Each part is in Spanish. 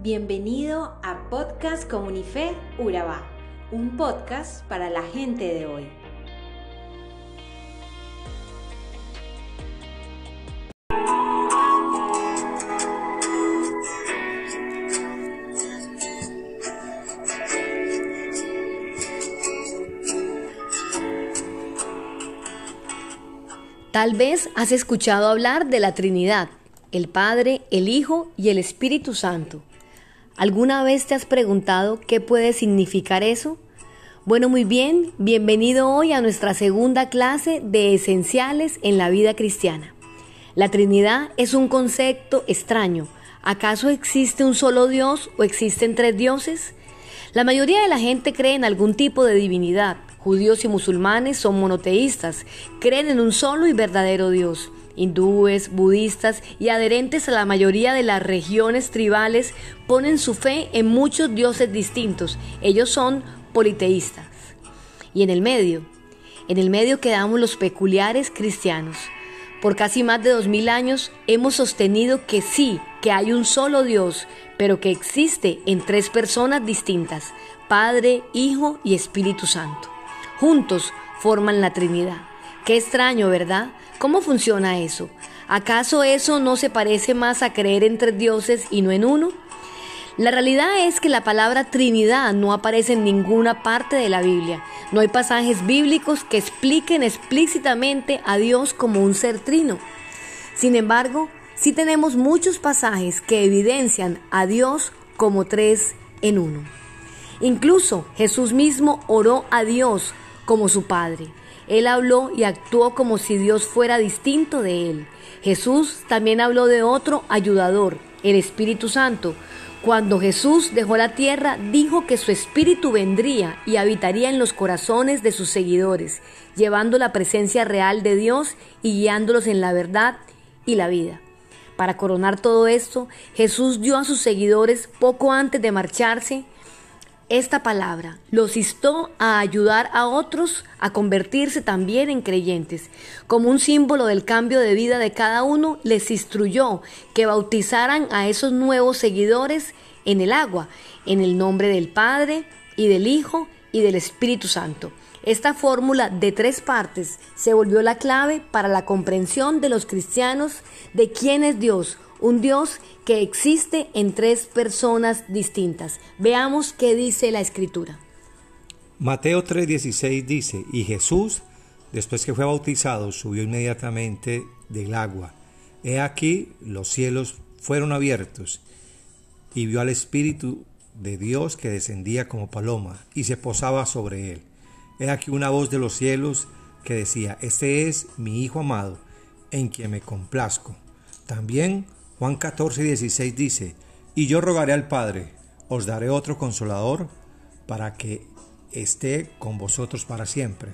Bienvenido a Podcast Comunife Urabá, un podcast para la gente de hoy. Tal vez has escuchado hablar de la Trinidad, el Padre, el Hijo y el Espíritu Santo. ¿Alguna vez te has preguntado qué puede significar eso? Bueno, muy bien, bienvenido hoy a nuestra segunda clase de Esenciales en la vida cristiana. La Trinidad es un concepto extraño. ¿Acaso existe un solo Dios o existen tres dioses? La mayoría de la gente cree en algún tipo de divinidad. Judíos y musulmanes son monoteístas, creen en un solo y verdadero Dios hindúes, budistas y adherentes a la mayoría de las regiones tribales ponen su fe en muchos dioses distintos. Ellos son politeístas. Y en el medio, en el medio quedamos los peculiares cristianos. Por casi más de dos mil años hemos sostenido que sí, que hay un solo Dios, pero que existe en tres personas distintas, Padre, Hijo y Espíritu Santo. Juntos forman la Trinidad. Qué extraño, ¿verdad? ¿Cómo funciona eso? ¿Acaso eso no se parece más a creer en tres dioses y no en uno? La realidad es que la palabra Trinidad no aparece en ninguna parte de la Biblia. No hay pasajes bíblicos que expliquen explícitamente a Dios como un ser trino. Sin embargo, sí tenemos muchos pasajes que evidencian a Dios como tres en uno. Incluso Jesús mismo oró a Dios como su Padre. Él habló y actuó como si Dios fuera distinto de él. Jesús también habló de otro ayudador, el Espíritu Santo. Cuando Jesús dejó la tierra, dijo que su Espíritu vendría y habitaría en los corazones de sus seguidores, llevando la presencia real de Dios y guiándolos en la verdad y la vida. Para coronar todo esto, Jesús dio a sus seguidores, poco antes de marcharse, esta palabra los instó a ayudar a otros a convertirse también en creyentes. Como un símbolo del cambio de vida de cada uno, les instruyó que bautizaran a esos nuevos seguidores en el agua, en el nombre del Padre y del Hijo y del Espíritu Santo. Esta fórmula de tres partes se volvió la clave para la comprensión de los cristianos de quién es Dios, un Dios que existe en tres personas distintas. Veamos qué dice la escritura. Mateo 3:16 dice, y Jesús, después que fue bautizado, subió inmediatamente del agua. He aquí los cielos fueron abiertos y vio al Espíritu de Dios que descendía como paloma y se posaba sobre él. He aquí una voz de los cielos que decía, Este es mi Hijo amado, en quien me complazco. También Juan 14, 16 dice, Y yo rogaré al Padre, os daré otro consolador, para que esté con vosotros para siempre.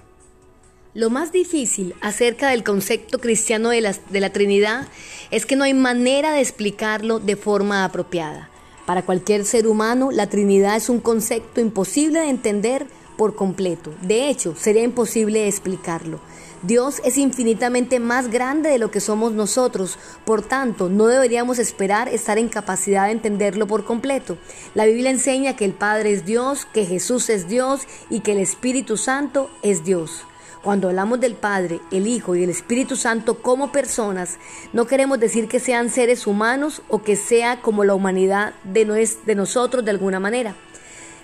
Lo más difícil acerca del concepto cristiano de la, de la, Trinidad es que no hay manera de explicarlo de forma apropiada. Para cualquier ser humano, la Trinidad es un concepto imposible de entender por completo. De hecho, sería imposible explicarlo. Dios es infinitamente más grande de lo que somos nosotros, por tanto, no deberíamos esperar estar en capacidad de entenderlo por completo. La Biblia enseña que el Padre es Dios, que Jesús es Dios y que el Espíritu Santo es Dios. Cuando hablamos del Padre, el Hijo y el Espíritu Santo como personas, no queremos decir que sean seres humanos o que sea como la humanidad de, de nosotros de alguna manera.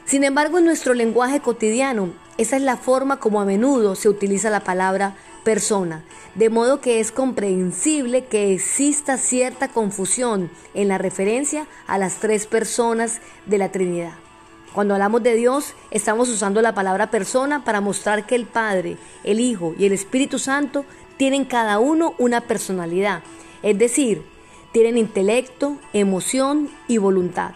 Sin embargo, en nuestro lenguaje cotidiano, esa es la forma como a menudo se utiliza la palabra persona, de modo que es comprensible que exista cierta confusión en la referencia a las tres personas de la Trinidad. Cuando hablamos de Dios, estamos usando la palabra persona para mostrar que el Padre, el Hijo y el Espíritu Santo tienen cada uno una personalidad, es decir, tienen intelecto, emoción y voluntad.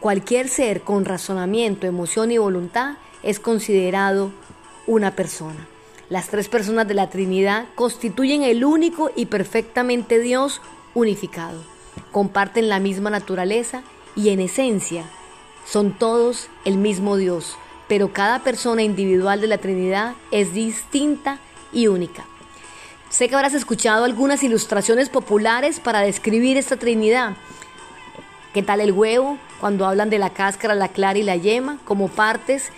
Cualquier ser con razonamiento, emoción y voluntad es considerado una persona. Las tres personas de la Trinidad constituyen el único y perfectamente Dios unificado. Comparten la misma naturaleza y en esencia son todos el mismo Dios, pero cada persona individual de la Trinidad es distinta y única. Sé que habrás escuchado algunas ilustraciones populares para describir esta Trinidad. ¿Qué tal el huevo? Cuando hablan de la cáscara, la clara y la yema como partes,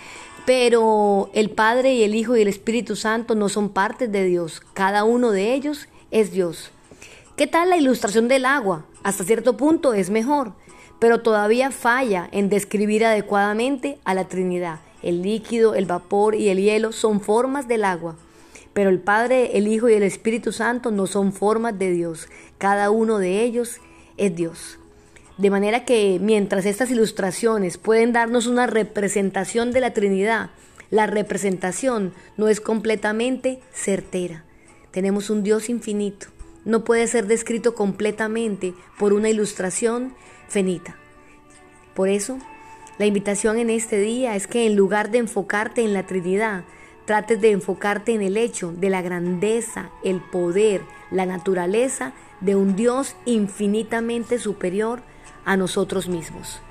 pero el Padre y el Hijo y el Espíritu Santo no son partes de Dios. Cada uno de ellos es Dios. ¿Qué tal la ilustración del agua? Hasta cierto punto es mejor, pero todavía falla en describir adecuadamente a la Trinidad. El líquido, el vapor y el hielo son formas del agua. Pero el Padre, el Hijo y el Espíritu Santo no son formas de Dios. Cada uno de ellos es Dios. De manera que mientras estas ilustraciones pueden darnos una representación de la Trinidad, la representación no es completamente certera. Tenemos un Dios infinito. No puede ser descrito completamente por una ilustración finita. Por eso, la invitación en este día es que en lugar de enfocarte en la Trinidad, trates de enfocarte en el hecho de la grandeza, el poder, la naturaleza de un Dios infinitamente superior a nosotros mismos.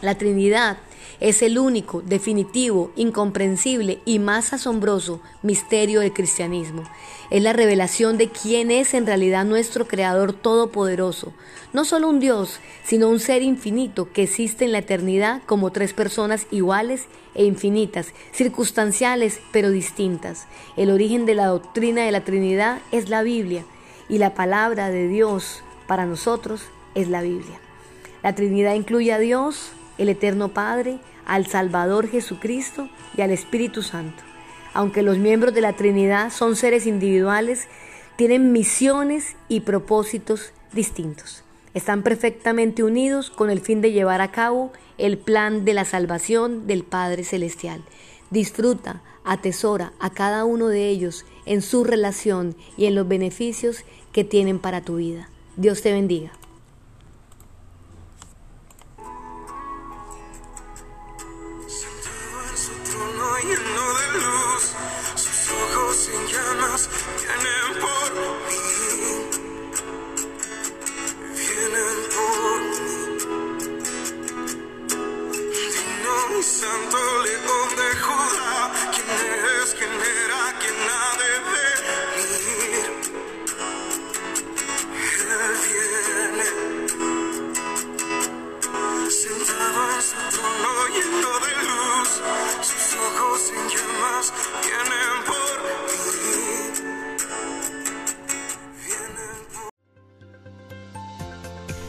La Trinidad es el único, definitivo, incomprensible y más asombroso misterio del cristianismo. Es la revelación de quién es en realidad nuestro Creador Todopoderoso. No solo un Dios, sino un ser infinito que existe en la eternidad como tres personas iguales e infinitas, circunstanciales pero distintas. El origen de la doctrina de la Trinidad es la Biblia y la palabra de Dios para nosotros es la Biblia. La Trinidad incluye a Dios, el Eterno Padre, al Salvador Jesucristo y al Espíritu Santo. Aunque los miembros de la Trinidad son seres individuales, tienen misiones y propósitos distintos. Están perfectamente unidos con el fin de llevar a cabo el plan de la salvación del Padre Celestial. Disfruta, atesora a cada uno de ellos en su relación y en los beneficios que tienen para tu vida. Dios te bendiga.